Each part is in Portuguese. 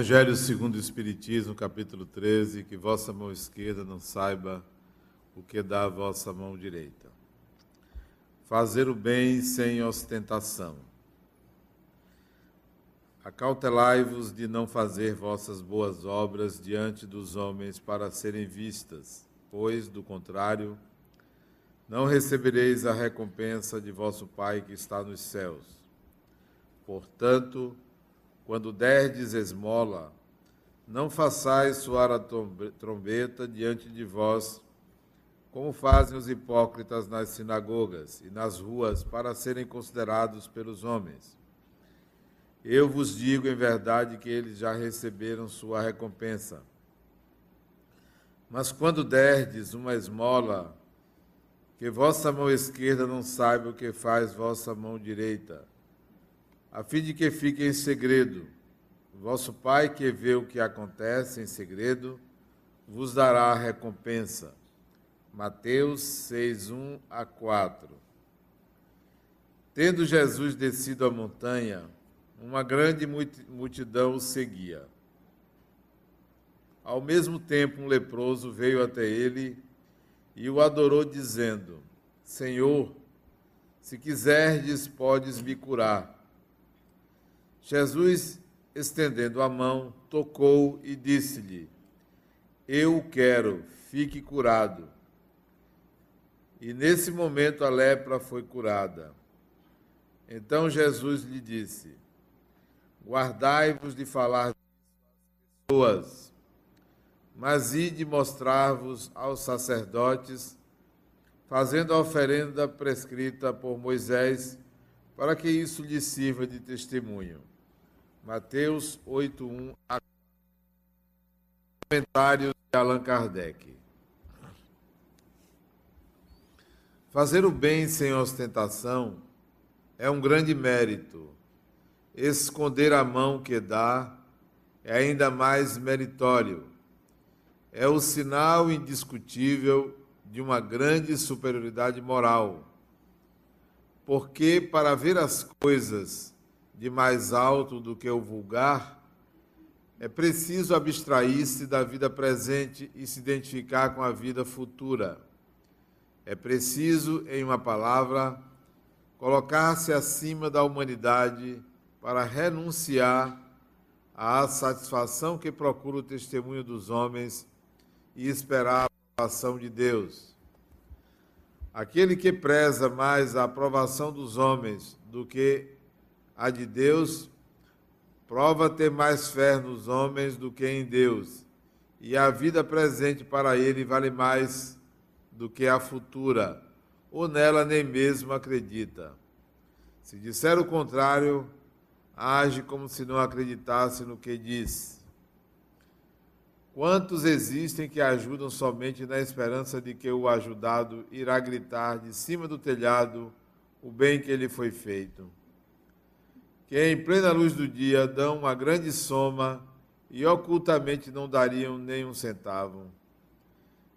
Evangelho segundo o Espiritismo, capítulo 13, que vossa mão esquerda não saiba o que dá a vossa mão direita. Fazer o bem sem ostentação. Acautelai-vos de não fazer vossas boas obras diante dos homens para serem vistas, pois, do contrário, não recebereis a recompensa de vosso Pai que está nos céus. Portanto, quando derdes esmola, não façais soar a trombeta diante de vós, como fazem os hipócritas nas sinagogas e nas ruas, para serem considerados pelos homens. Eu vos digo em verdade que eles já receberam sua recompensa. Mas quando derdes uma esmola, que vossa mão esquerda não saiba o que faz vossa mão direita, a fim de que fique em segredo. Vosso Pai, que vê o que acontece em segredo, vos dará a recompensa. Mateus 6, 1 a 4. Tendo Jesus descido a montanha, uma grande multidão o seguia. Ao mesmo tempo, um leproso veio até ele e o adorou, dizendo: Senhor, se quiserdes, podes me curar. Jesus, estendendo a mão, tocou e disse-lhe: Eu quero, fique curado. E nesse momento a lepra foi curada. Então Jesus lhe disse: Guardai-vos de falar às pessoas, mas ide mostrar-vos aos sacerdotes, fazendo a oferenda prescrita por Moisés, para que isso lhe sirva de testemunho. Mateus 8:1 a Comentários de Allan Kardec. Fazer o bem sem ostentação é um grande mérito. Esconder a mão que dá é ainda mais meritório. É o sinal indiscutível de uma grande superioridade moral. Porque para ver as coisas de mais alto do que o vulgar, é preciso abstrair-se da vida presente e se identificar com a vida futura. É preciso, em uma palavra, colocar-se acima da humanidade para renunciar à satisfação que procura o testemunho dos homens e esperar a aprovação de Deus. Aquele que preza mais a aprovação dos homens do que a de Deus, prova ter mais fé nos homens do que em Deus, e a vida presente para ele vale mais do que a futura, ou nela nem mesmo acredita. Se disser o contrário, age como se não acreditasse no que diz. Quantos existem que ajudam somente na esperança de que o ajudado irá gritar de cima do telhado o bem que lhe foi feito? Que em plena luz do dia dão uma grande soma e ocultamente não dariam nem um centavo.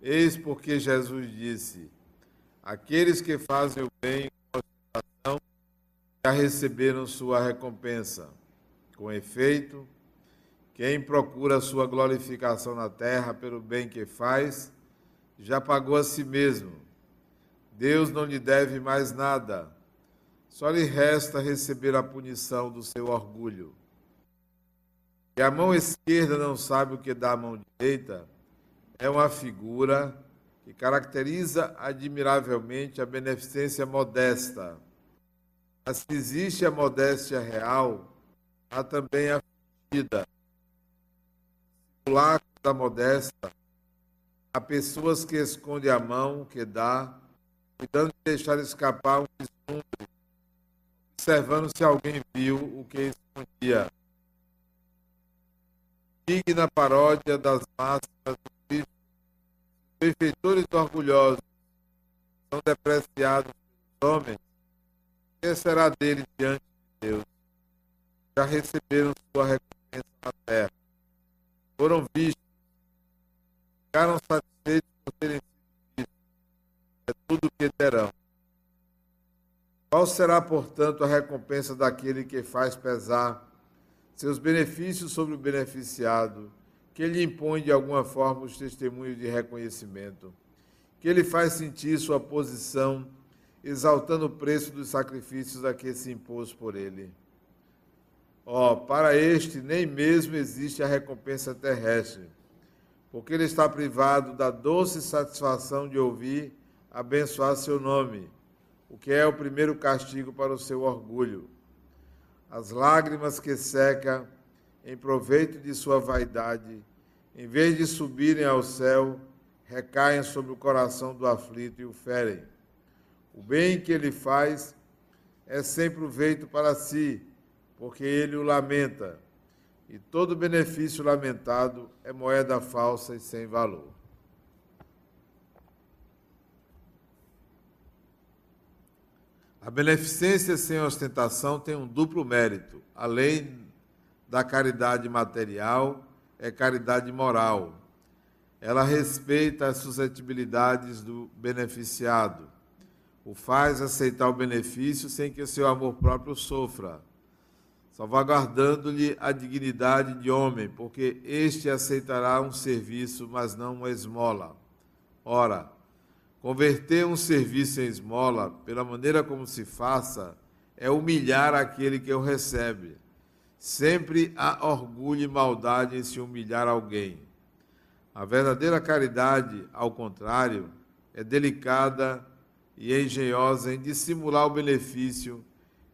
Eis porque Jesus disse: Aqueles que fazem o bem com já receberam sua recompensa. Com efeito, quem procura sua glorificação na terra pelo bem que faz, já pagou a si mesmo. Deus não lhe deve mais nada só lhe resta receber a punição do seu orgulho. E a mão esquerda não sabe o que dá a mão direita, é uma figura que caracteriza admiravelmente a beneficência modesta. Mas se existe a modéstia real, há também a fingida. O lacro da modesta, há pessoas que escondem a mão que dá, cuidando de deixar escapar um vislumbre observando se alguém viu o que escondia. Digna paródia das máximas do Cristo, os benfeitores orgulhosos são depreciados pelos homens, que será deles diante de Deus? Já receberam sua recompensa na terra, foram vistos, ficaram satisfeitos por terem sido vistos, é tudo o que terão. Qual será, portanto, a recompensa daquele que faz pesar seus benefícios sobre o beneficiado, que ele impõe de alguma forma os testemunhos de reconhecimento, que ele faz sentir sua posição, exaltando o preço dos sacrifícios a que se impôs por ele. Ó, oh, para este nem mesmo existe a recompensa terrestre, porque ele está privado da doce satisfação de ouvir abençoar seu nome, o que é o primeiro castigo para o seu orgulho. As lágrimas que seca em proveito de sua vaidade, em vez de subirem ao céu, recaem sobre o coração do aflito e o ferem. O bem que ele faz é sem proveito para si, porque ele o lamenta, e todo benefício lamentado é moeda falsa e sem valor. A beneficência sem ostentação tem um duplo mérito. Além da caridade material, é caridade moral. Ela respeita as suscetibilidades do beneficiado, o faz aceitar o benefício sem que o seu amor próprio sofra, salvaguardando-lhe a dignidade de homem, porque este aceitará um serviço, mas não uma esmola. Ora, Converter um serviço em esmola, pela maneira como se faça, é humilhar aquele que o recebe. Sempre há orgulho e maldade em se humilhar alguém. A verdadeira caridade, ao contrário, é delicada e engenhosa em dissimular o benefício,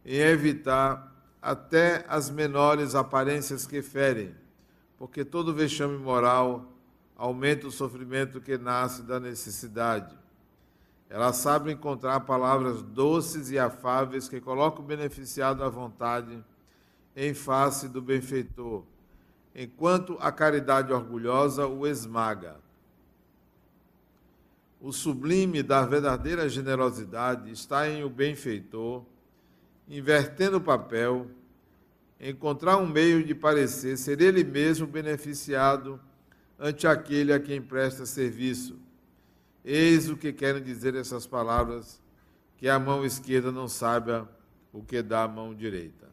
em evitar até as menores aparências que ferem, porque todo vexame moral aumenta o sofrimento que nasce da necessidade. Ela sabe encontrar palavras doces e afáveis que colocam o beneficiado à vontade em face do benfeitor, enquanto a caridade orgulhosa o esmaga. O sublime da verdadeira generosidade está em o benfeitor, invertendo o papel, encontrar um meio de parecer ser ele mesmo beneficiado ante aquele a quem presta serviço Eis o que querem dizer essas palavras, que a mão esquerda não saiba o que dá a mão direita.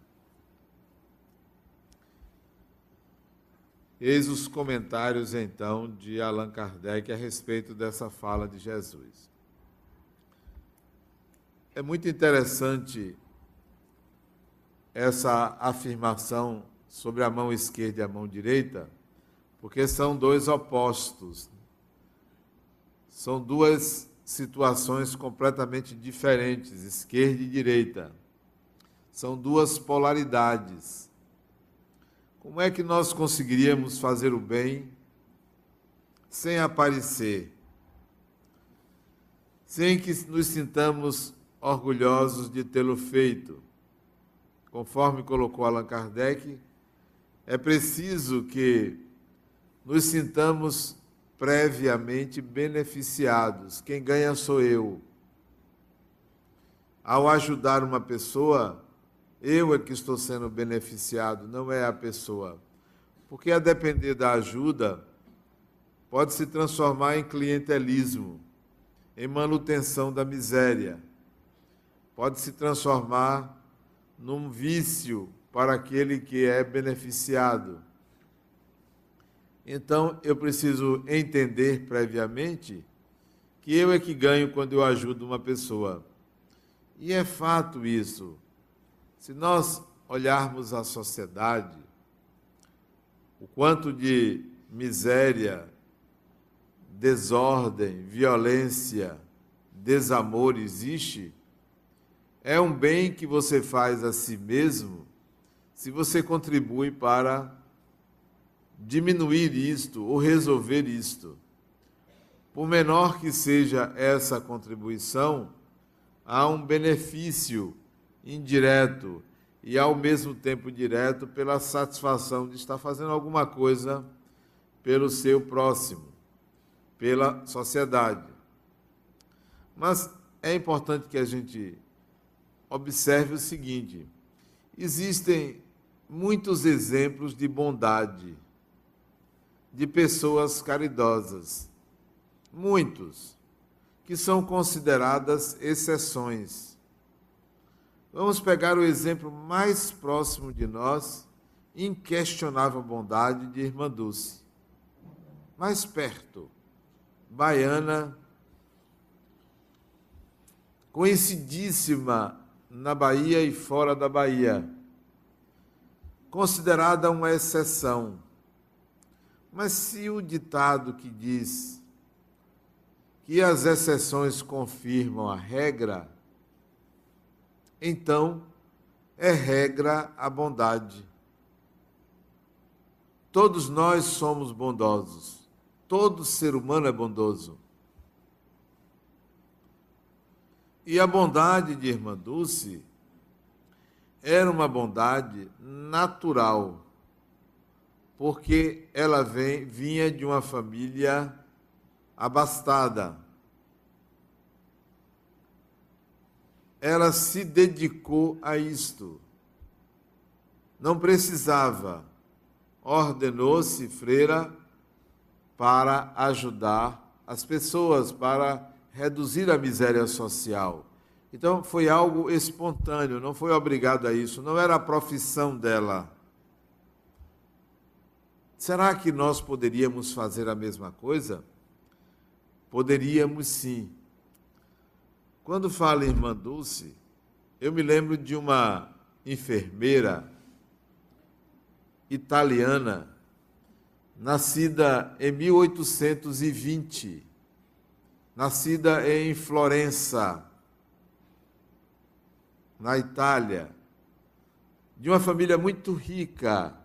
Eis os comentários, então, de Allan Kardec a respeito dessa fala de Jesus. É muito interessante essa afirmação sobre a mão esquerda e a mão direita, porque são dois opostos são duas situações completamente diferentes, esquerda e direita. São duas polaridades. Como é que nós conseguiríamos fazer o bem sem aparecer? Sem que nos sintamos orgulhosos de tê-lo feito? Conforme colocou Allan Kardec, é preciso que nos sintamos previamente beneficiados. Quem ganha sou eu. Ao ajudar uma pessoa, eu é que estou sendo beneficiado, não é a pessoa. Porque a depender da ajuda, pode se transformar em clientelismo, em manutenção da miséria. Pode se transformar num vício para aquele que é beneficiado então eu preciso entender previamente que eu é que ganho quando eu ajudo uma pessoa. E é fato isso. Se nós olharmos a sociedade, o quanto de miséria, desordem, violência, desamor existe, é um bem que você faz a si mesmo se você contribui para diminuir isto ou resolver isto. Por menor que seja essa contribuição, há um benefício indireto e ao mesmo tempo direto pela satisfação de estar fazendo alguma coisa pelo seu próximo, pela sociedade. Mas é importante que a gente observe o seguinte: existem muitos exemplos de bondade de pessoas caridosas, muitos, que são consideradas exceções. Vamos pegar o exemplo mais próximo de nós inquestionável bondade de Irmã Dulce. Mais perto, baiana, conhecidíssima na Bahia e fora da Bahia, considerada uma exceção. Mas se o ditado que diz que as exceções confirmam a regra, então é regra a bondade. Todos nós somos bondosos. Todo ser humano é bondoso. E a bondade de Irmã Dulce era uma bondade natural, porque ela vem, vinha de uma família abastada. Ela se dedicou a isto. Não precisava. Ordenou-se freira para ajudar as pessoas, para reduzir a miséria social. Então foi algo espontâneo, não foi obrigado a isso, não era a profissão dela. Será que nós poderíamos fazer a mesma coisa? Poderíamos sim. Quando fala irmã Dulce, eu me lembro de uma enfermeira italiana, nascida em 1820 nascida em Florença, na Itália, de uma família muito rica.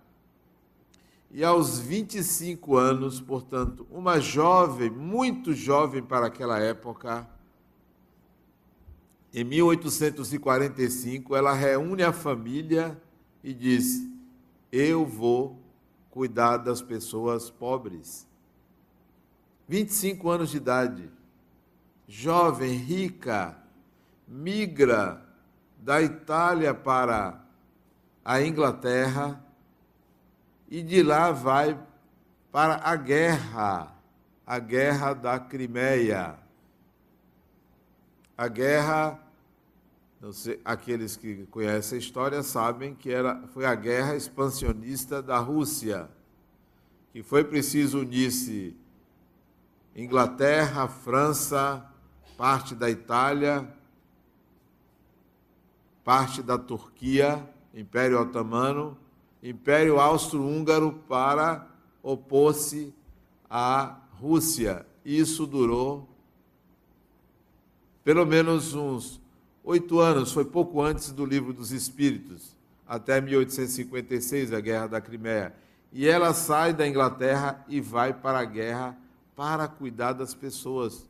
E aos 25 anos, portanto, uma jovem, muito jovem para aquela época, em 1845, ela reúne a família e diz: Eu vou cuidar das pessoas pobres. 25 anos de idade jovem, rica, migra da Itália para a Inglaterra e de lá vai para a guerra, a guerra da Crimeia. A guerra, sei, aqueles que conhecem a história sabem que era, foi a guerra expansionista da Rússia, que foi preciso unir-se Inglaterra, França, parte da Itália, parte da Turquia, Império Otomano, Império Austro-Húngaro para opor-se à Rússia. Isso durou pelo menos uns oito anos, foi pouco antes do Livro dos Espíritos, até 1856, a Guerra da Crimeia. E ela sai da Inglaterra e vai para a guerra para cuidar das pessoas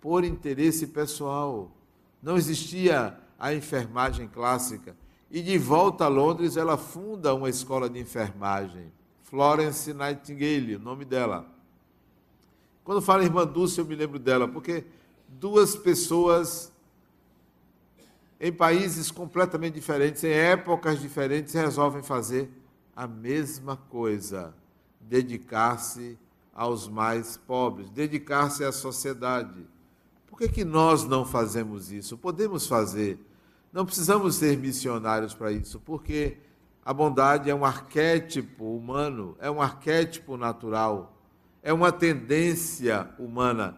por interesse pessoal. Não existia a enfermagem clássica. E de volta a Londres, ela funda uma escola de enfermagem. Florence Nightingale, o nome dela. Quando falo irmã Dulce, eu me lembro dela, porque duas pessoas em países completamente diferentes, em épocas diferentes, resolvem fazer a mesma coisa: dedicar-se aos mais pobres, dedicar-se à sociedade. Por que, que nós não fazemos isso? Podemos fazer. Não precisamos ser missionários para isso, porque a bondade é um arquétipo humano, é um arquétipo natural, é uma tendência humana,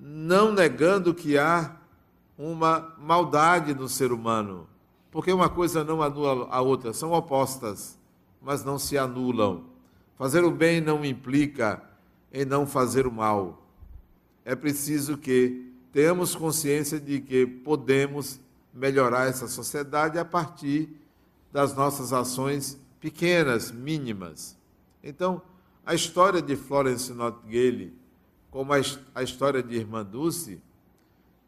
não negando que há uma maldade no ser humano, porque uma coisa não anula a outra, são opostas, mas não se anulam. Fazer o bem não implica em não fazer o mal é preciso que tenhamos consciência de que podemos melhorar essa sociedade a partir das nossas ações pequenas, mínimas. Então, a história de Florence Nightingale, como a história de Irmã Dulce,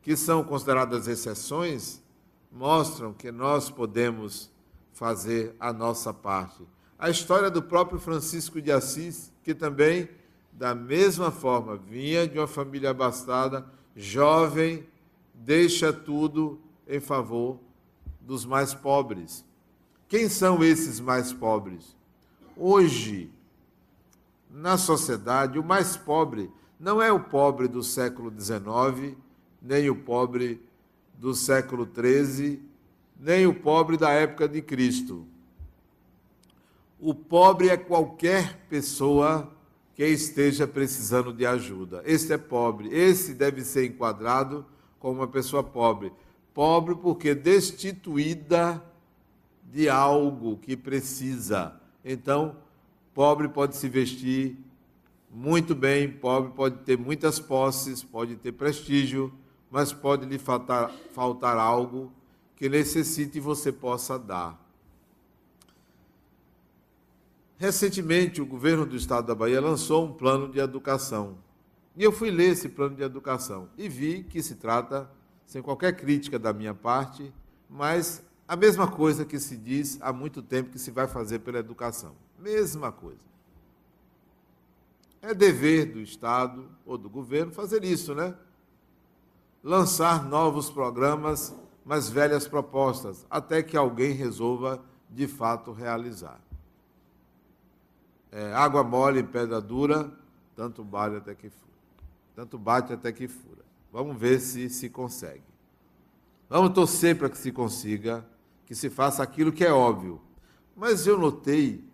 que são consideradas exceções, mostram que nós podemos fazer a nossa parte. A história do próprio Francisco de Assis, que também da mesma forma, vinha de uma família abastada, jovem, deixa tudo em favor dos mais pobres. Quem são esses mais pobres? Hoje, na sociedade, o mais pobre não é o pobre do século XIX, nem o pobre do século XIII, nem o pobre da época de Cristo. O pobre é qualquer pessoa que esteja precisando de ajuda. Esse é pobre. Esse deve ser enquadrado como uma pessoa pobre. Pobre porque destituída de algo que precisa. Então, pobre pode se vestir muito bem, pobre pode ter muitas posses, pode ter prestígio, mas pode lhe faltar, faltar algo que necessite e você possa dar. Recentemente, o governo do estado da Bahia lançou um plano de educação. E eu fui ler esse plano de educação e vi que se trata, sem qualquer crítica da minha parte, mas a mesma coisa que se diz há muito tempo que se vai fazer pela educação. Mesma coisa. É dever do Estado ou do governo fazer isso, né? Lançar novos programas, mas velhas propostas, até que alguém resolva de fato realizar é, água mole em pedra dura, tanto bate até que fura. Tanto bate até que fura. Vamos ver se se consegue. Vamos torcer para que se consiga, que se faça aquilo que é óbvio. Mas eu notei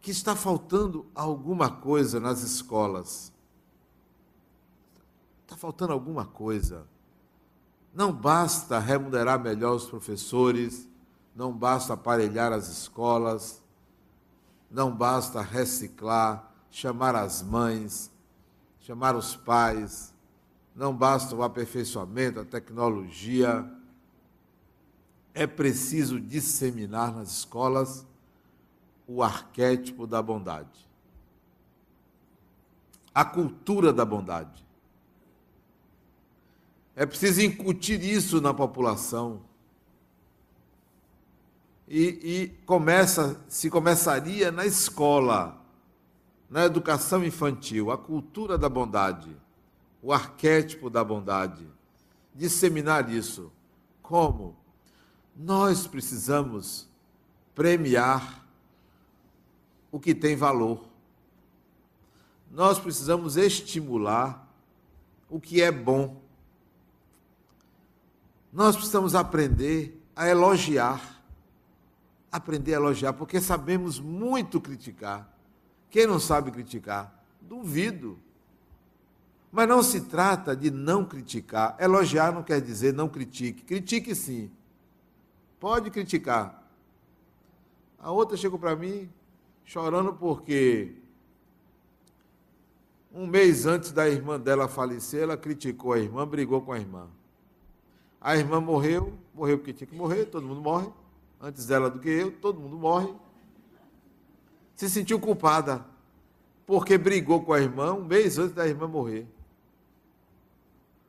que está faltando alguma coisa nas escolas. Está faltando alguma coisa. Não basta remunerar melhor os professores, não basta aparelhar as escolas, não basta reciclar, chamar as mães, chamar os pais, não basta o aperfeiçoamento, a tecnologia. É preciso disseminar nas escolas o arquétipo da bondade, a cultura da bondade. É preciso incutir isso na população e, e começa, se começaria na escola, na educação infantil, a cultura da bondade, o arquétipo da bondade. Disseminar isso. Como? Nós precisamos premiar o que tem valor. Nós precisamos estimular o que é bom. Nós precisamos aprender a elogiar aprender a elogiar, porque sabemos muito criticar. Quem não sabe criticar? Duvido. Mas não se trata de não criticar. Elogiar não quer dizer não critique. Critique sim. Pode criticar. A outra chegou para mim chorando porque um mês antes da irmã dela falecer, ela criticou a irmã, brigou com a irmã. A irmã morreu, morreu porque tinha que morrer, todo mundo morre antes dela do que eu, todo mundo morre. Se sentiu culpada porque brigou com a irmã um mês antes da irmã morrer.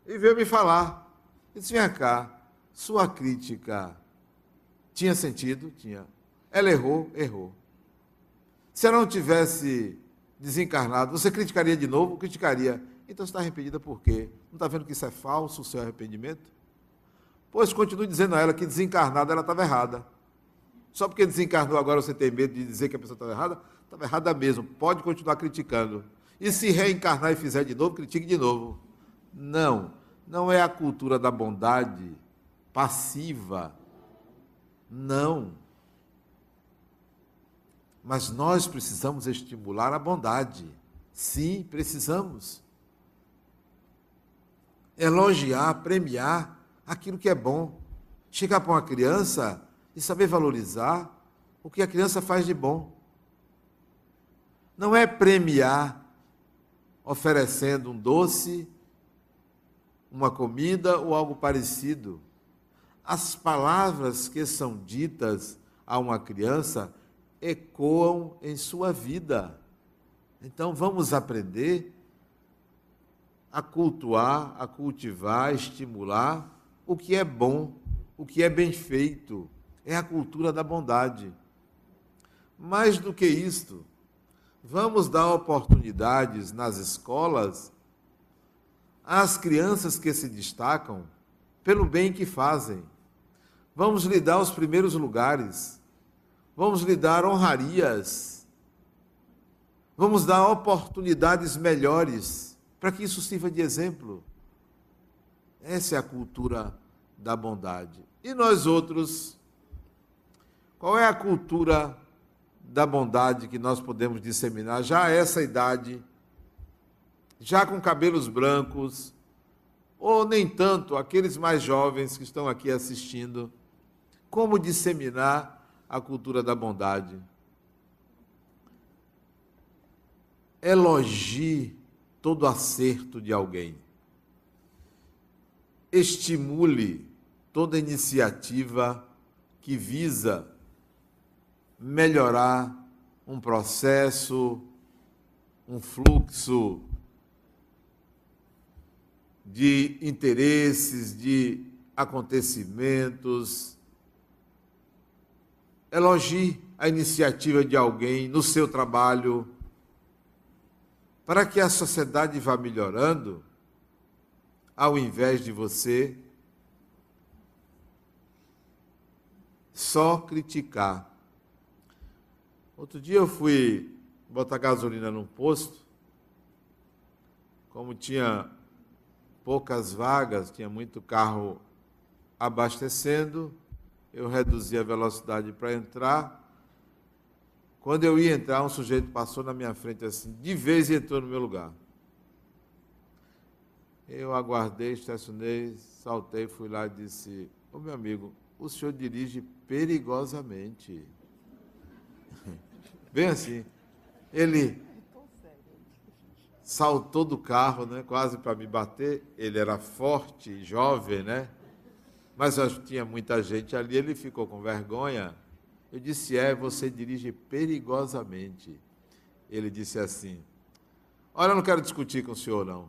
E veio me falar. disse: Vem cá, sua crítica tinha sentido? Tinha. Ela errou? Errou. Se ela não tivesse desencarnado, você criticaria de novo? Criticaria. Então você está arrependida por quê? Não está vendo que isso é falso, o seu arrependimento? Pois continue dizendo a ela que desencarnada ela estava errada. Só porque desencarnou agora você tem medo de dizer que a pessoa estava errada? Estava errada mesmo. Pode continuar criticando. E se reencarnar e fizer de novo, critique de novo. Não. Não é a cultura da bondade passiva. Não. Mas nós precisamos estimular a bondade. Sim, precisamos. Elogiar, premiar aquilo que é bom. Chegar para uma criança e saber valorizar o que a criança faz de bom. Não é premiar oferecendo um doce, uma comida ou algo parecido. As palavras que são ditas a uma criança ecoam em sua vida. Então vamos aprender a cultuar, a cultivar, a estimular o que é bom, o que é bem feito é a cultura da bondade. Mais do que isto, vamos dar oportunidades nas escolas às crianças que se destacam pelo bem que fazem. Vamos lhe dar os primeiros lugares. Vamos lhe dar honrarias. Vamos dar oportunidades melhores para que isso sirva de exemplo. Essa é a cultura da bondade. E nós outros qual é a cultura da bondade que nós podemos disseminar já a essa idade, já com cabelos brancos, ou nem tanto, aqueles mais jovens que estão aqui assistindo, como disseminar a cultura da bondade. Elogie todo acerto de alguém. Estimule toda iniciativa que visa melhorar um processo, um fluxo de interesses, de acontecimentos. Elogie a iniciativa de alguém no seu trabalho, para que a sociedade vá melhorando, ao invés de você só criticar. Outro dia eu fui botar gasolina num posto, como tinha poucas vagas, tinha muito carro abastecendo, eu reduzi a velocidade para entrar. Quando eu ia entrar, um sujeito passou na minha frente assim, de vez e entrou no meu lugar. Eu aguardei, estacionei, saltei, fui lá e disse: Ô meu amigo, o senhor dirige perigosamente. Bem assim. Ele saltou do carro, né, quase para me bater. Ele era forte, jovem, né? Mas tinha muita gente ali, ele ficou com vergonha. Eu disse: "É, você dirige perigosamente". Ele disse assim: "Olha, eu não quero discutir com o senhor não.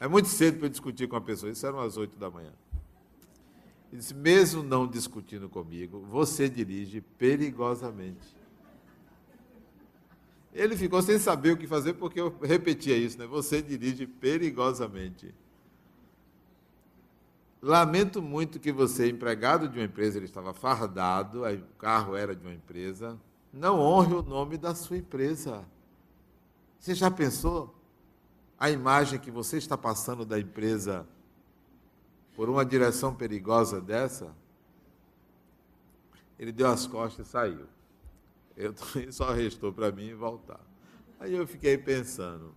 É muito cedo para discutir com a pessoa. Isso eram as oito da manhã. Ele disse: mesmo não discutindo comigo, você dirige perigosamente. Ele ficou sem saber o que fazer porque eu repetia isso, né? Você dirige perigosamente. Lamento muito que você, empregado de uma empresa, ele estava fardado, o carro era de uma empresa, não honre o nome da sua empresa. Você já pensou a imagem que você está passando da empresa por uma direção perigosa dessa? Ele deu as costas e saiu. Eu só restou para mim voltar. Aí eu fiquei pensando,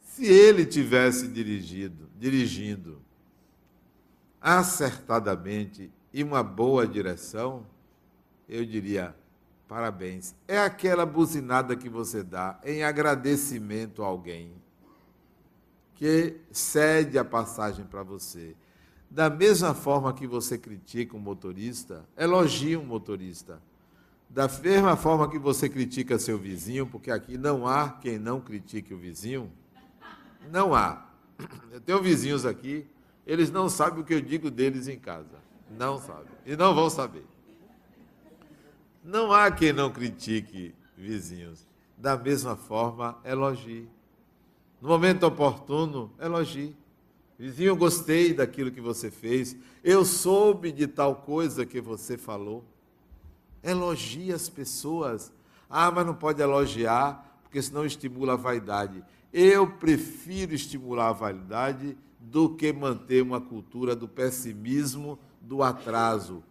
se ele tivesse dirigido, dirigindo acertadamente e uma boa direção, eu diria parabéns. É aquela buzinada que você dá em agradecimento a alguém que cede a passagem para você. Da mesma forma que você critica um motorista, elogie um motorista. Da mesma forma que você critica seu vizinho, porque aqui não há quem não critique o vizinho, não há. Eu tenho vizinhos aqui, eles não sabem o que eu digo deles em casa. Não sabem. E não vão saber. Não há quem não critique vizinhos. Da mesma forma, elogie. No momento oportuno, elogie. Vizinho, gostei daquilo que você fez. Eu soube de tal coisa que você falou. Elogie as pessoas. Ah, mas não pode elogiar, porque senão estimula a vaidade. Eu prefiro estimular a vaidade do que manter uma cultura do pessimismo, do atraso.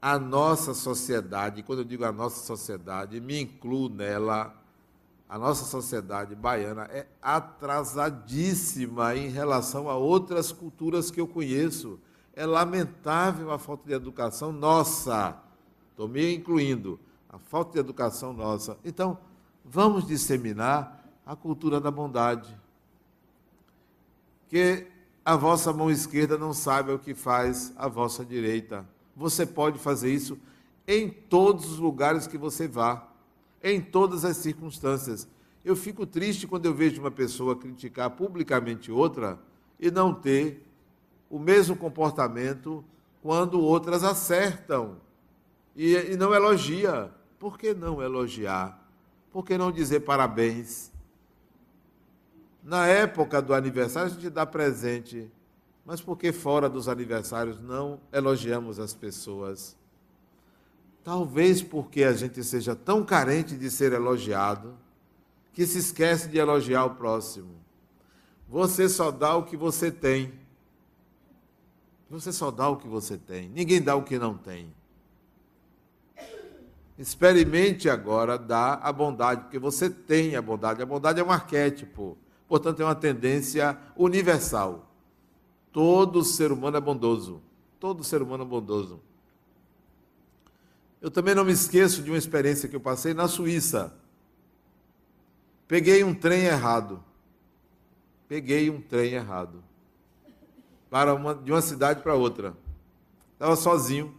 A nossa sociedade, quando eu digo a nossa sociedade, me incluo nela, a nossa sociedade baiana é atrasadíssima em relação a outras culturas que eu conheço. É lamentável a falta de educação nossa Estou me incluindo a falta de educação nossa. Então, vamos disseminar a cultura da bondade. Que a vossa mão esquerda não saiba o que faz a vossa direita. Você pode fazer isso em todos os lugares que você vá, em todas as circunstâncias. Eu fico triste quando eu vejo uma pessoa criticar publicamente outra e não ter o mesmo comportamento quando outras acertam e, e não elogia. Por que não elogiar? Por que não dizer parabéns? Na época do aniversário, a gente dá presente, mas por que fora dos aniversários não elogiamos as pessoas? Talvez porque a gente seja tão carente de ser elogiado que se esquece de elogiar o próximo. Você só dá o que você tem. Você só dá o que você tem. Ninguém dá o que não tem. Experimente agora dar a bondade, porque você tem a bondade. A bondade é um arquétipo, portanto, é uma tendência universal. Todo ser humano é bondoso. Todo ser humano é bondoso. Eu também não me esqueço de uma experiência que eu passei na Suíça. Peguei um trem errado. Peguei um trem errado. Para uma, de uma cidade para outra. Estava sozinho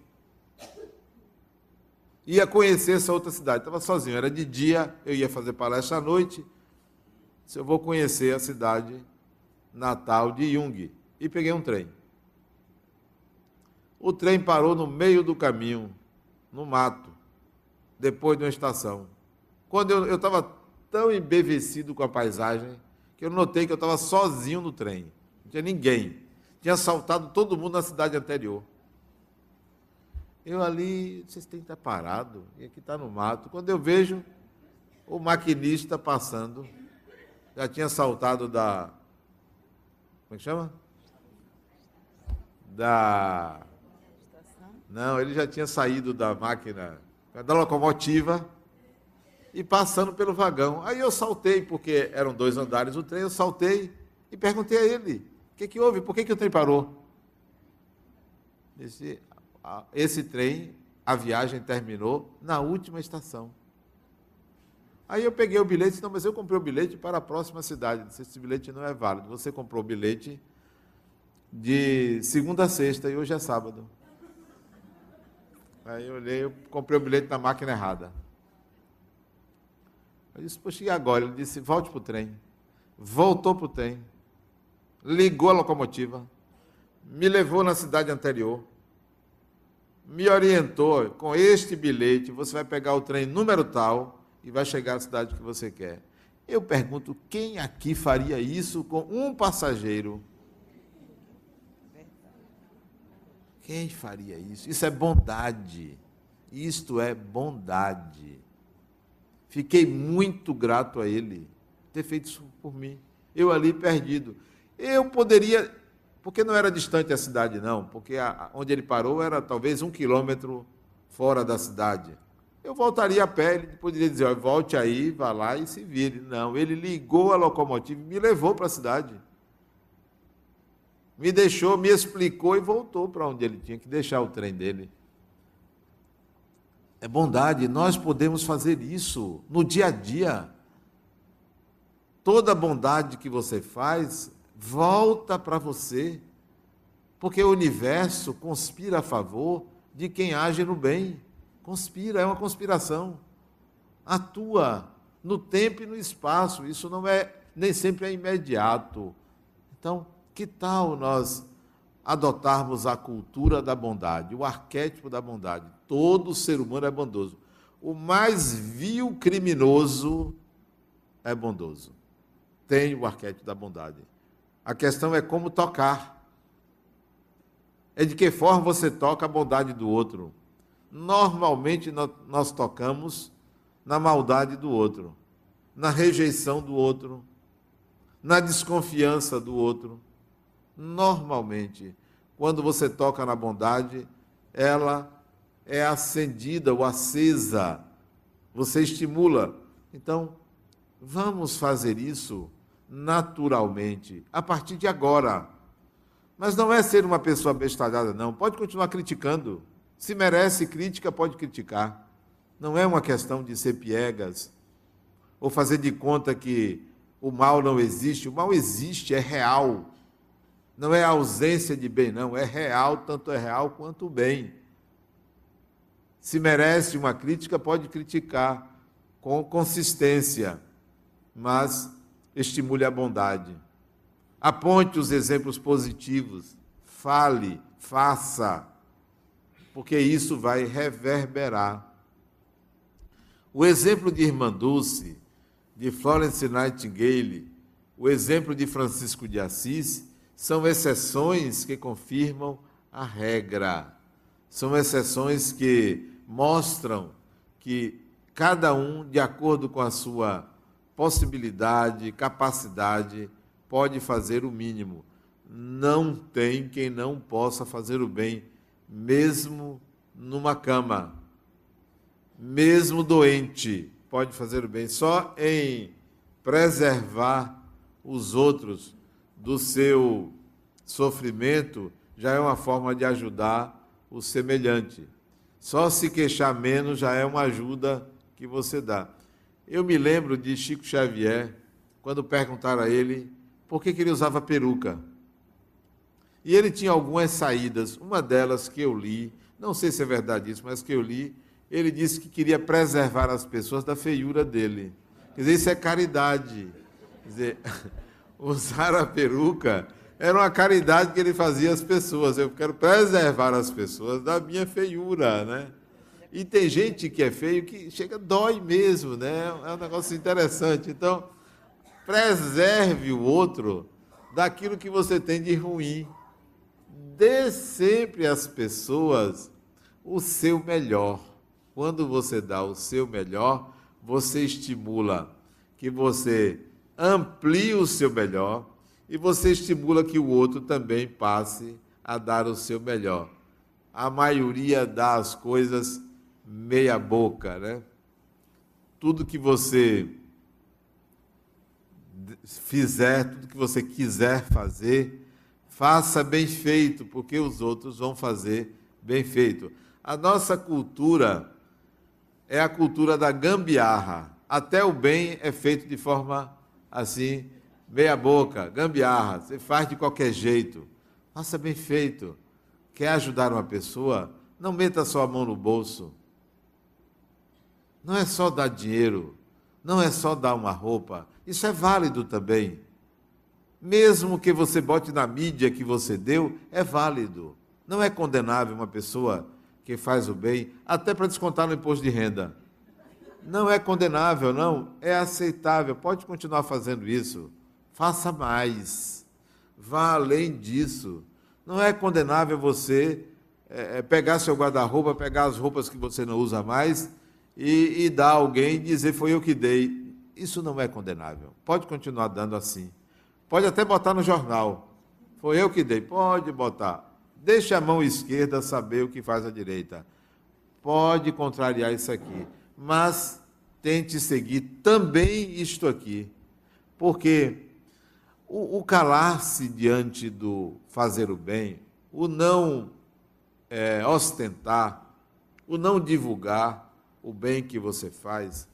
ia conhecer essa outra cidade. Estava sozinho, era de dia, eu ia fazer palestra à noite. Se eu vou conhecer a cidade natal de Jung. E peguei um trem. O trem parou no meio do caminho, no mato, depois de uma estação. Quando eu estava tão embevecido com a paisagem que eu notei que eu estava sozinho no trem. Não tinha ninguém. Tinha assaltado todo mundo na cidade anterior. Eu ali, vocês têm que estar parado, e aqui está no mato. Quando eu vejo o maquinista passando, já tinha saltado da. Como é que chama? Da. Não, ele já tinha saído da máquina, da locomotiva e passando pelo vagão. Aí eu saltei, porque eram dois andares o trem, eu saltei e perguntei a ele: o que, que houve? Por que, que o trem parou? Disse, esse trem, a viagem terminou na última estação. Aí eu peguei o bilhete disse, não, mas eu comprei o bilhete para a próxima cidade. Disse, esse bilhete não é válido. Você comprou o bilhete de segunda a sexta e hoje é sábado. Aí eu olhei, eu comprei o bilhete na máquina errada. Eu disse, poxa, e agora? Ele disse, volte para o trem. Voltou para o trem. Ligou a locomotiva. Me levou na cidade anterior me orientou com este bilhete, você vai pegar o trem número tal e vai chegar à cidade que você quer. Eu pergunto, quem aqui faria isso com um passageiro? Quem faria isso? Isso é bondade. Isto é bondade. Fiquei muito grato a ele ter feito isso por mim. Eu ali perdido. Eu poderia porque não era distante a cidade, não, porque a, onde ele parou era talvez um quilômetro fora da cidade. Eu voltaria a pé, ele poderia dizer, volte aí, vá lá e se vire. Não, ele ligou a locomotiva e me levou para a cidade. Me deixou, me explicou e voltou para onde ele tinha que deixar o trem dele. É bondade, nós podemos fazer isso no dia a dia. Toda bondade que você faz volta para você, porque o universo conspira a favor de quem age no bem. Conspira, é uma conspiração. Atua no tempo e no espaço. Isso não é nem sempre é imediato. Então, que tal nós adotarmos a cultura da bondade, o arquétipo da bondade? Todo ser humano é bondoso. O mais vil criminoso é bondoso. Tem o arquétipo da bondade. A questão é como tocar. É de que forma você toca a bondade do outro. Normalmente nós tocamos na maldade do outro, na rejeição do outro, na desconfiança do outro. Normalmente, quando você toca na bondade, ela é acendida ou acesa, você estimula. Então, vamos fazer isso naturalmente, a partir de agora. Mas não é ser uma pessoa bestalhada, não. Pode continuar criticando. Se merece crítica, pode criticar. Não é uma questão de ser piegas ou fazer de conta que o mal não existe. O mal existe, é real. Não é ausência de bem, não. É real, tanto é real quanto o bem. Se merece uma crítica, pode criticar com consistência, mas estimule a bondade. Aponte os exemplos positivos. Fale, faça, porque isso vai reverberar. O exemplo de Irmã Dulce, de Florence Nightingale, o exemplo de Francisco de Assis, são exceções que confirmam a regra. São exceções que mostram que cada um, de acordo com a sua possibilidade, capacidade, pode fazer o mínimo. Não tem quem não possa fazer o bem, mesmo numa cama. mesmo doente, pode fazer o bem. Só em preservar os outros do seu sofrimento já é uma forma de ajudar o semelhante. Só se queixar menos já é uma ajuda que você dá. Eu me lembro de Chico Xavier, quando perguntaram a ele por que, que ele usava peruca. E ele tinha algumas saídas. Uma delas que eu li, não sei se é verdade isso, mas que eu li, ele disse que queria preservar as pessoas da feiura dele. Quer dizer, isso é caridade. Quer dizer, usar a peruca era uma caridade que ele fazia às pessoas. Eu quero preservar as pessoas da minha feiura, né? E tem gente que é feio que chega, dói mesmo, né? É um negócio interessante. Então, preserve o outro daquilo que você tem de ruim. Dê sempre às pessoas o seu melhor. Quando você dá o seu melhor, você estimula que você amplie o seu melhor e você estimula que o outro também passe a dar o seu melhor. A maioria dá as coisas meia boca, né? Tudo que você fizer, tudo que você quiser fazer, faça bem feito, porque os outros vão fazer bem feito. A nossa cultura é a cultura da gambiarra. Até o bem é feito de forma assim, meia boca, gambiarra. Você faz de qualquer jeito. Faça bem feito. Quer ajudar uma pessoa? Não meta só a mão no bolso. Não é só dar dinheiro. Não é só dar uma roupa. Isso é válido também. Mesmo que você bote na mídia que você deu, é válido. Não é condenável uma pessoa que faz o bem, até para descontar no imposto de renda. Não é condenável, não, é aceitável. Pode continuar fazendo isso. Faça mais. Vá além disso. Não é condenável você é, pegar seu guarda-roupa, pegar as roupas que você não usa mais e, e dar alguém e dizer foi eu que dei. Isso não é condenável. Pode continuar dando assim. Pode até botar no jornal. Foi eu que dei. Pode botar. Deixe a mão esquerda saber o que faz a direita. Pode contrariar isso aqui, mas tente seguir também isto aqui, porque o, o calar-se diante do fazer o bem, o não é, ostentar, o não divulgar o bem que você faz,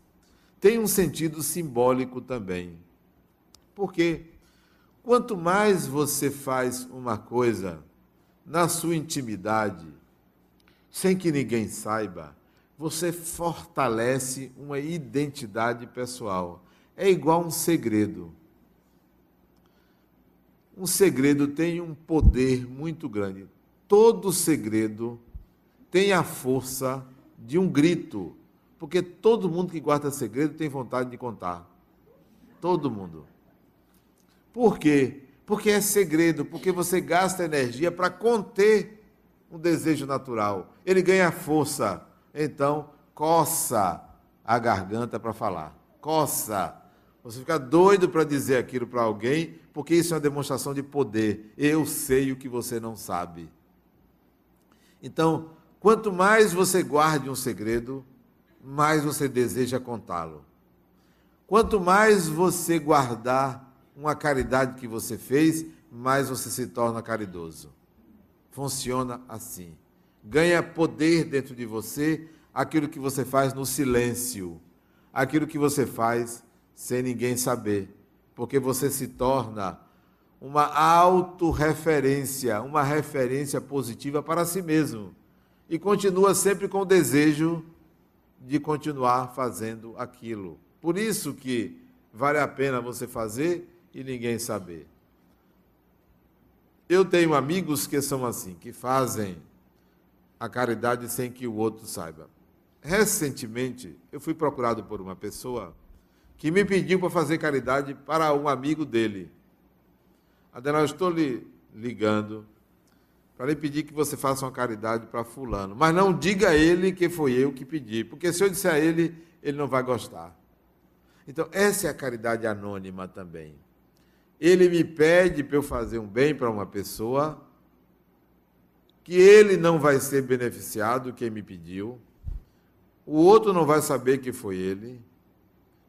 tem um sentido simbólico também. Porque quanto mais você faz uma coisa na sua intimidade, sem que ninguém saiba, você fortalece uma identidade pessoal. É igual um segredo. Um segredo tem um poder muito grande. Todo segredo tem a força de um grito, porque todo mundo que guarda segredo tem vontade de contar. Todo mundo. Por quê? Porque é segredo, porque você gasta energia para conter um desejo natural. Ele ganha força. Então, coça a garganta para falar. Coça. Você fica doido para dizer aquilo para alguém, porque isso é uma demonstração de poder. Eu sei o que você não sabe. Então, quanto mais você guarde um segredo, mais você deseja contá-lo. Quanto mais você guardar uma caridade que você fez, mais você se torna caridoso. Funciona assim. Ganha poder dentro de você aquilo que você faz no silêncio, aquilo que você faz sem ninguém saber, porque você se torna uma autorreferência, uma referência positiva para si mesmo e continua sempre com o desejo de continuar fazendo aquilo. Por isso que vale a pena você fazer e ninguém saber. Eu tenho amigos que são assim, que fazem a caridade sem que o outro saiba. Recentemente, eu fui procurado por uma pessoa que me pediu para fazer caridade para um amigo dele. Adenal, estou lhe ligando para lhe pedir que você faça uma caridade para fulano. Mas não diga a ele que foi eu que pedi, porque se eu disser a ele, ele não vai gostar. Então, essa é a caridade anônima também ele me pede para eu fazer um bem para uma pessoa, que ele não vai ser beneficiado, quem me pediu, o outro não vai saber que foi ele,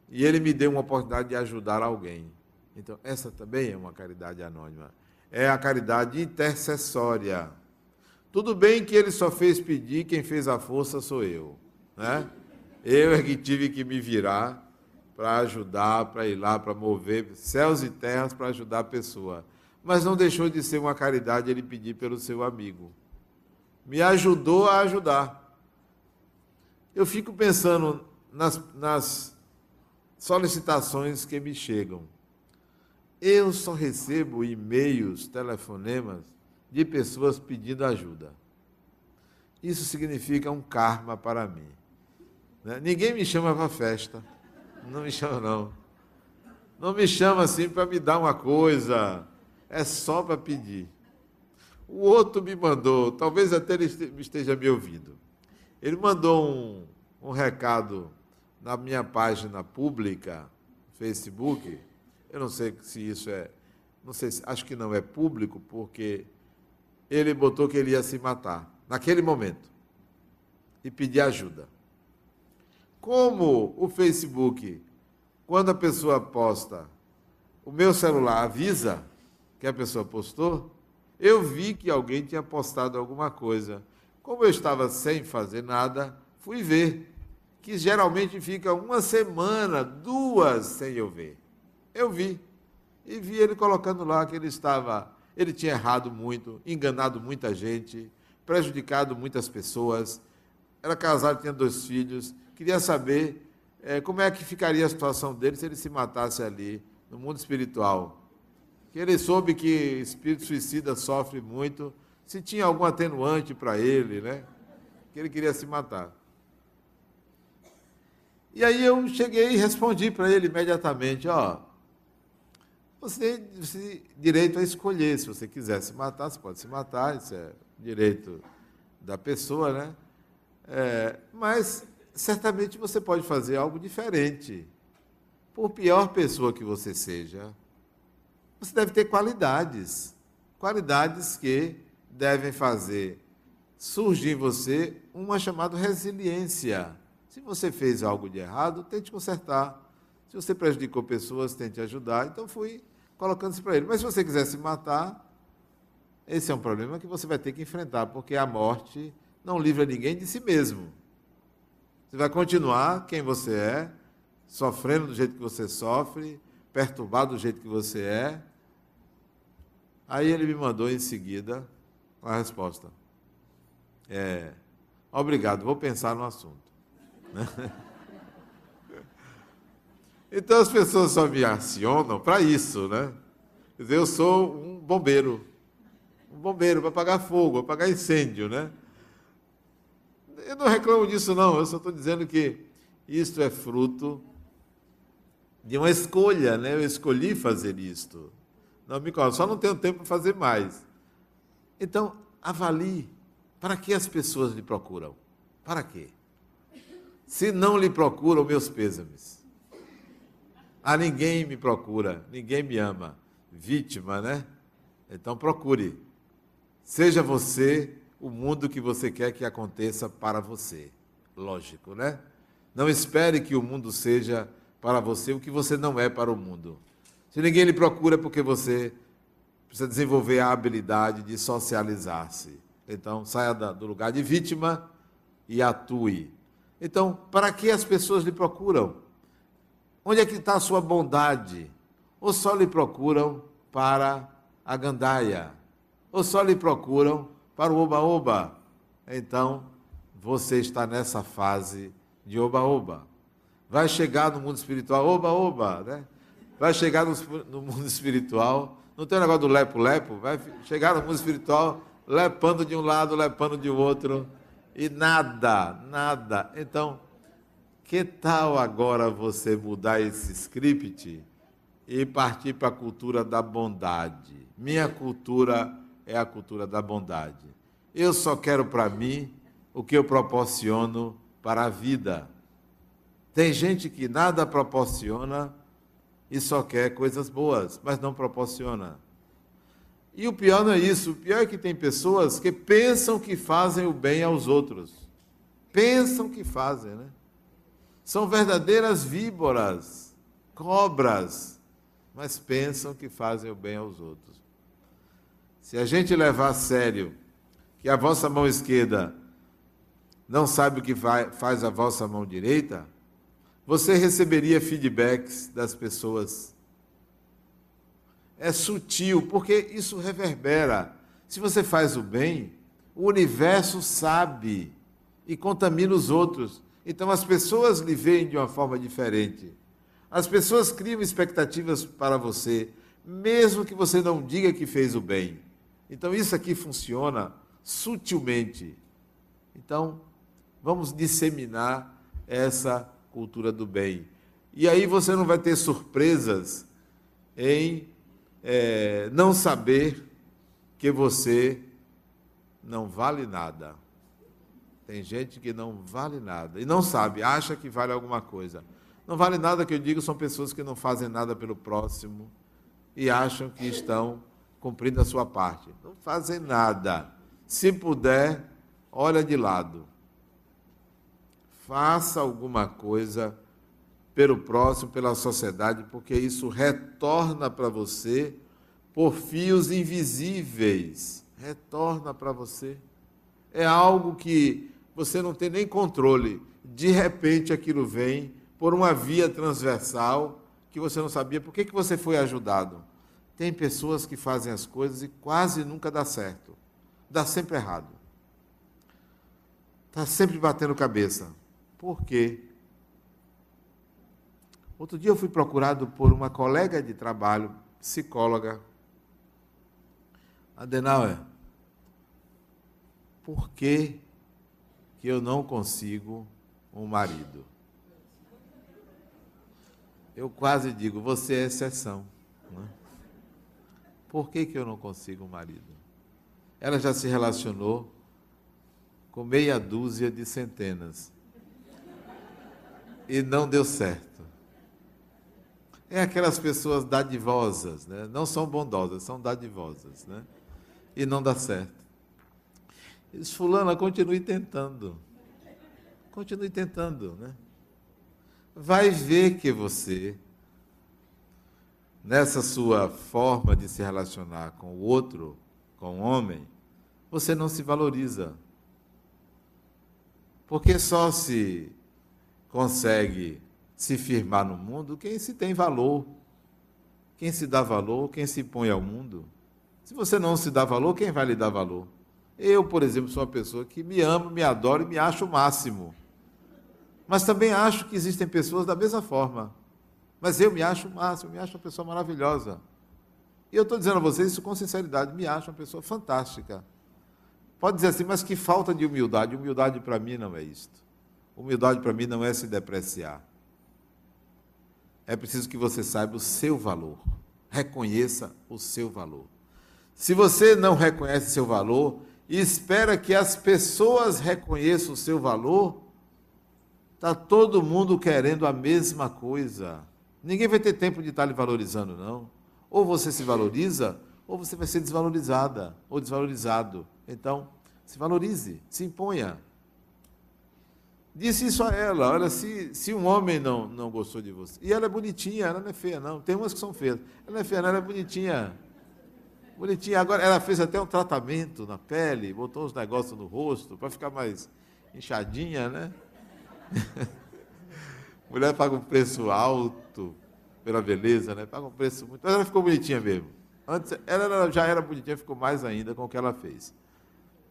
e ele me deu uma oportunidade de ajudar alguém. Então, essa também é uma caridade anônima. É a caridade intercessória. Tudo bem que ele só fez pedir, quem fez a força sou eu. Né? Eu é que tive que me virar para ajudar, para ir lá, para mover céus e terras para ajudar a pessoa. Mas não deixou de ser uma caridade ele pedir pelo seu amigo. Me ajudou a ajudar. Eu fico pensando nas, nas solicitações que me chegam. Eu só recebo e-mails, telefonemas de pessoas pedindo ajuda. Isso significa um karma para mim. Né? Ninguém me chama para festa. Não me chama, não. Não me chama assim para me dar uma coisa. É só para pedir. O outro me mandou, talvez até ele esteja me ouvindo. Ele mandou um, um recado na minha página pública, Facebook. Eu não sei se isso é. Não sei, acho que não é público, porque ele botou que ele ia se matar, naquele momento, e pedir ajuda. Como o Facebook, quando a pessoa posta, o meu celular avisa que a pessoa postou, eu vi que alguém tinha postado alguma coisa. Como eu estava sem fazer nada, fui ver, que geralmente fica uma semana, duas sem eu ver. Eu vi. E vi ele colocando lá que ele estava ele tinha errado muito, enganado muita gente, prejudicado muitas pessoas. Era casado, tinha dois filhos. Queria saber é, como é que ficaria a situação dele se ele se matasse ali, no mundo espiritual. Que ele soube que espírito suicida sofre muito, se tinha algum atenuante para ele, né? Que ele queria se matar. E aí eu cheguei e respondi para ele imediatamente, ó, você tem direito a escolher. Se você quiser se matar, você pode se matar, isso é direito da pessoa, né? É, mas certamente você pode fazer algo diferente. Por pior pessoa que você seja, você deve ter qualidades. Qualidades que devem fazer surgir em você uma chamada resiliência. Se você fez algo de errado, tente consertar. Se você prejudicou pessoas, tente ajudar. Então fui colocando isso para ele. Mas se você quiser se matar, esse é um problema que você vai ter que enfrentar, porque a morte não livra ninguém de si mesmo. Você vai continuar quem você é, sofrendo do jeito que você sofre, perturbado do jeito que você é. Aí ele me mandou em seguida a resposta. É, obrigado, vou pensar no assunto. Então as pessoas só me acionam para isso, né? Eu sou um bombeiro. Um bombeiro para apagar fogo, apagar incêndio, né? Eu não reclamo disso, não. Eu só estou dizendo que isto é fruto de uma escolha, né? Eu escolhi fazer isto. Não me conta, só não tenho tempo para fazer mais. Então, avalie. Para que as pessoas lhe procuram? Para quê? Se não lhe procuram, meus pêsames. Ah, ninguém me procura, ninguém me ama. Vítima, né? Então procure. Seja você o mundo que você quer que aconteça para você. Lógico, né? Não espere que o mundo seja para você o que você não é para o mundo. Se ninguém lhe procura é porque você precisa desenvolver a habilidade de socializar-se. Então, saia do lugar de vítima e atue. Então, para que as pessoas lhe procuram? Onde é que está a sua bondade? Ou só lhe procuram para a gandaia? Ou só lhe procuram para o oba-oba? Então, você está nessa fase de oba-oba. Vai chegar no mundo espiritual, oba-oba, né? Vai chegar no, no mundo espiritual, não tem o negócio do lepo-lepo, vai chegar no mundo espiritual lepando de um lado, lepando de outro, e nada, nada. Então, que tal agora você mudar esse script e partir para a cultura da bondade? Minha cultura é a cultura da bondade. Eu só quero para mim o que eu proporciono para a vida. Tem gente que nada proporciona e só quer coisas boas, mas não proporciona. E o pior não é isso, o pior é que tem pessoas que pensam que fazem o bem aos outros pensam que fazem, né? São verdadeiras víboras, cobras, mas pensam que fazem o bem aos outros. Se a gente levar a sério que a vossa mão esquerda não sabe o que faz a vossa mão direita, você receberia feedbacks das pessoas. É sutil, porque isso reverbera. Se você faz o bem, o universo sabe e contamina os outros. Então as pessoas lhe veem de uma forma diferente. As pessoas criam expectativas para você, mesmo que você não diga que fez o bem. Então isso aqui funciona sutilmente. Então, vamos disseminar essa cultura do bem. E aí você não vai ter surpresas em é, não saber que você não vale nada. Tem gente que não vale nada e não sabe, acha que vale alguma coisa. Não vale nada que eu digo, são pessoas que não fazem nada pelo próximo e acham que estão cumprindo a sua parte. Não fazem nada. Se puder, olha de lado. Faça alguma coisa pelo próximo, pela sociedade, porque isso retorna para você por fios invisíveis. Retorna para você. É algo que você não tem nem controle. De repente aquilo vem por uma via transversal que você não sabia. Por que, que você foi ajudado? Tem pessoas que fazem as coisas e quase nunca dá certo. Dá sempre errado. Está sempre batendo cabeça. Por quê? Outro dia eu fui procurado por uma colega de trabalho, psicóloga. Adenauer, por que que eu não consigo um marido. Eu quase digo, você é exceção. Né? Por que, que eu não consigo um marido? Ela já se relacionou com meia dúzia de centenas. E não deu certo. É aquelas pessoas dadivosas, né? não são bondosas, são dadivosas. Né? E não dá certo. Diz, fulana, continue tentando. Continue tentando, né? Vai ver que você, nessa sua forma de se relacionar com o outro, com o homem, você não se valoriza. Porque só se consegue se firmar no mundo quem se tem valor, quem se dá valor, quem se põe ao mundo. Se você não se dá valor, quem vai lhe dar valor? Eu, por exemplo, sou uma pessoa que me amo, me adoro e me acho o máximo. Mas também acho que existem pessoas da mesma forma. Mas eu me acho o máximo, me acho uma pessoa maravilhosa. E eu estou dizendo a vocês isso com sinceridade, me acho uma pessoa fantástica. Pode dizer assim, mas que falta de humildade. Humildade para mim não é isto. Humildade para mim não é se depreciar. É preciso que você saiba o seu valor. Reconheça o seu valor. Se você não reconhece seu valor, e espera que as pessoas reconheçam o seu valor, está todo mundo querendo a mesma coisa. Ninguém vai ter tempo de estar lhe valorizando, não. Ou você se valoriza, ou você vai ser desvalorizada ou desvalorizado. Então, se valorize, se imponha. Disse isso a ela: olha, se, se um homem não, não gostou de você, e ela é bonitinha, ela não é feia, não. Tem umas que são feias. Ela é feia, não, ela é bonitinha. Bonitinha. Agora, ela fez até um tratamento na pele, botou uns negócios no rosto para ficar mais inchadinha, né? Mulher paga um preço alto pela beleza, né? Paga um preço muito. Mas ela ficou bonitinha mesmo. Antes, ela já era bonitinha, ficou mais ainda com o que ela fez.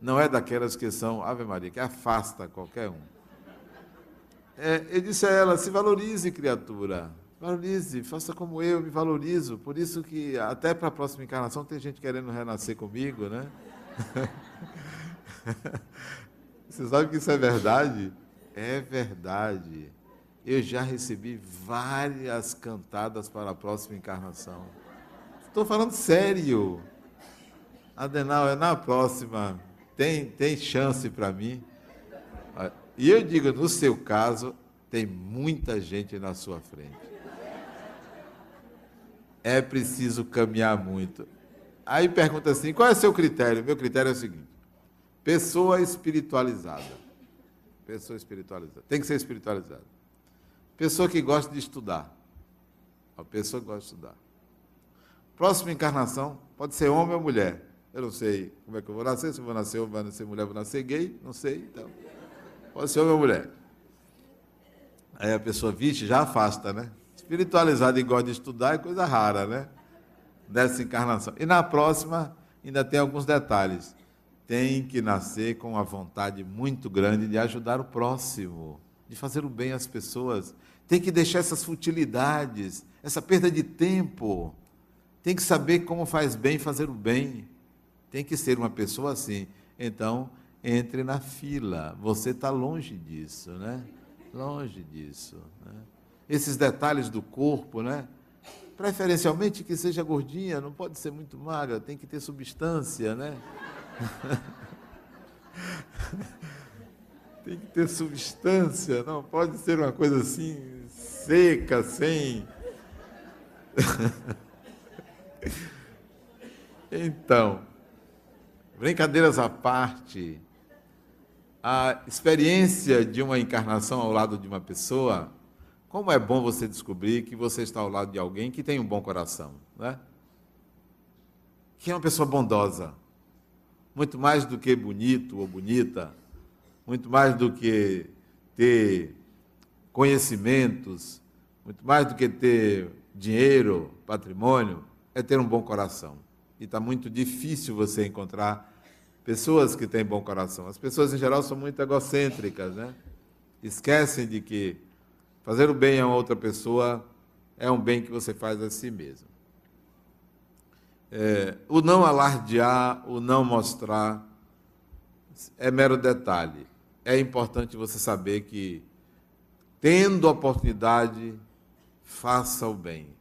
Não é daquelas que são, Ave Maria, que afasta qualquer um. É, eu disse a ela: se valorize, criatura. Valorize, faça como eu, me valorizo. Por isso que até para a próxima encarnação tem gente querendo renascer comigo, né? Você sabe que isso é verdade? É verdade. Eu já recebi várias cantadas para a próxima encarnação. Estou falando sério. Adenal, é na próxima. Tem, tem chance para mim. E eu digo, no seu caso, tem muita gente na sua frente é preciso caminhar muito. Aí pergunta assim: qual é o seu critério? Meu critério é o seguinte: pessoa espiritualizada. Pessoa espiritualizada. Tem que ser espiritualizada. Pessoa que gosta de estudar. A pessoa que gosta de estudar. Próxima encarnação, pode ser homem ou mulher. Eu não sei como é que eu vou nascer, se eu vou nascer homem, vou nascer mulher, vou nascer gay, não sei. Então, pode ser homem ou mulher. Aí a pessoa, vixe, já afasta, né? Espiritualizado e gosta de estudar é coisa rara, né? Dessa encarnação. E na próxima, ainda tem alguns detalhes. Tem que nascer com uma vontade muito grande de ajudar o próximo, de fazer o bem às pessoas. Tem que deixar essas futilidades, essa perda de tempo. Tem que saber como faz bem fazer o bem. Tem que ser uma pessoa assim. Então, entre na fila. Você está longe disso, né? Longe disso. Né? Esses detalhes do corpo, né? Preferencialmente que seja gordinha, não pode ser muito magra, tem que ter substância, né? tem que ter substância, não pode ser uma coisa assim seca, sem. então, Brincadeiras à parte, a experiência de uma encarnação ao lado de uma pessoa, como é bom você descobrir que você está ao lado de alguém que tem um bom coração, né? Que é uma pessoa bondosa, muito mais do que bonito ou bonita, muito mais do que ter conhecimentos, muito mais do que ter dinheiro, patrimônio, é ter um bom coração e está muito difícil você encontrar pessoas que têm bom coração. As pessoas, em geral, são muito egocêntricas, né? Esquecem de que fazer o bem a outra pessoa é um bem que você faz a si mesmo. É, o não alardear, o não mostrar, é mero detalhe. É importante você saber que, tendo oportunidade, faça o bem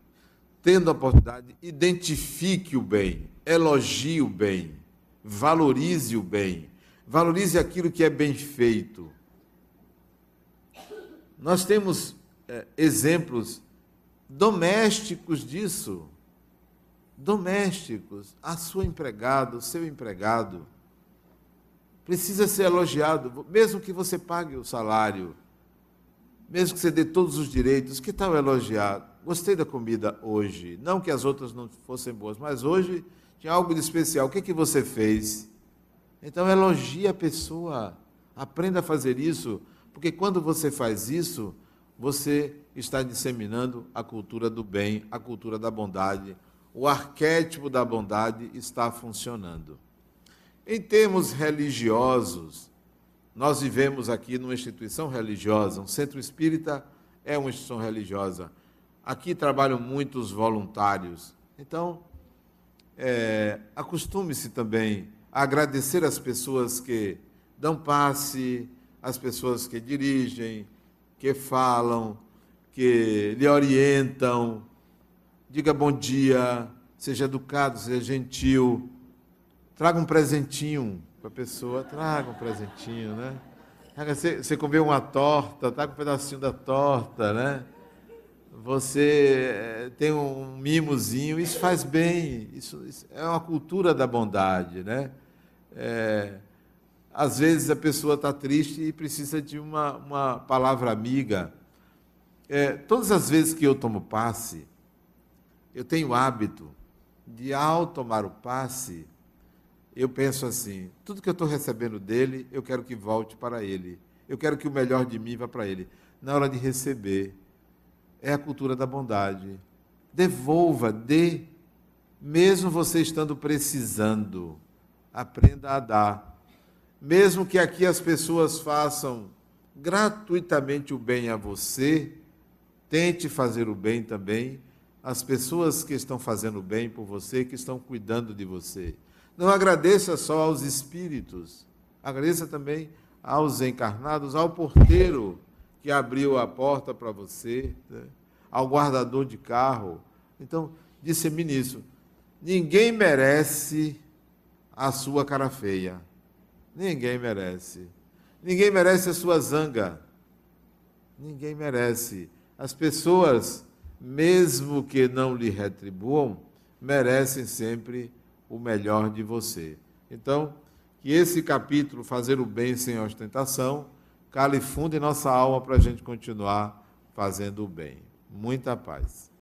tendo a oportunidade, identifique o bem, elogie o bem, valorize o bem, valorize aquilo que é bem feito. Nós temos é, exemplos domésticos disso. Domésticos. A sua empregada, o seu empregado, precisa ser elogiado, mesmo que você pague o salário, mesmo que você dê todos os direitos, que tal elogiar? gostei da comida hoje. Não que as outras não fossem boas, mas hoje tinha algo de especial. O que, que você fez? Então elogie a pessoa. Aprenda a fazer isso, porque quando você faz isso, você está disseminando a cultura do bem, a cultura da bondade. O arquétipo da bondade está funcionando. Em termos religiosos, nós vivemos aqui numa instituição religiosa, um centro espírita é uma instituição religiosa. Aqui trabalham muitos voluntários. Então, é, acostume-se também a agradecer as pessoas que dão passe, as pessoas que dirigem, que falam, que lhe orientam. Diga bom dia, seja educado, seja gentil. Traga um presentinho para a pessoa, traga um presentinho, né? Você, você comeu uma torta, traga um pedacinho da torta, né? você eh, tem um mimozinho, isso faz bem, isso, isso é uma cultura da bondade, né? É, às vezes a pessoa está triste e precisa de uma, uma palavra amiga. É, todas as vezes que eu tomo passe, eu tenho o hábito de, ao tomar o passe, eu penso assim: tudo que eu estou recebendo dele, eu quero que volte para ele. Eu quero que o melhor de mim vá para ele. Na hora de receber, é a cultura da bondade. Devolva, dê, mesmo você estando precisando, aprenda a dar. Mesmo que aqui as pessoas façam gratuitamente o bem a você, tente fazer o bem também às pessoas que estão fazendo bem por você, que estão cuidando de você. Não agradeça só aos espíritos, agradeça também aos encarnados, ao porteiro que abriu a porta para você, né? ao guardador de carro. Então, disse-me isso. Ninguém merece a sua cara feia. Ninguém merece. Ninguém merece a sua zanga. Ninguém merece. As pessoas, mesmo que não lhe retribuam, merecem sempre o melhor de você. Então, que esse capítulo, Fazer o Bem Sem Ostentação, cale fundo em nossa alma para a gente continuar fazendo o bem. Muita paz.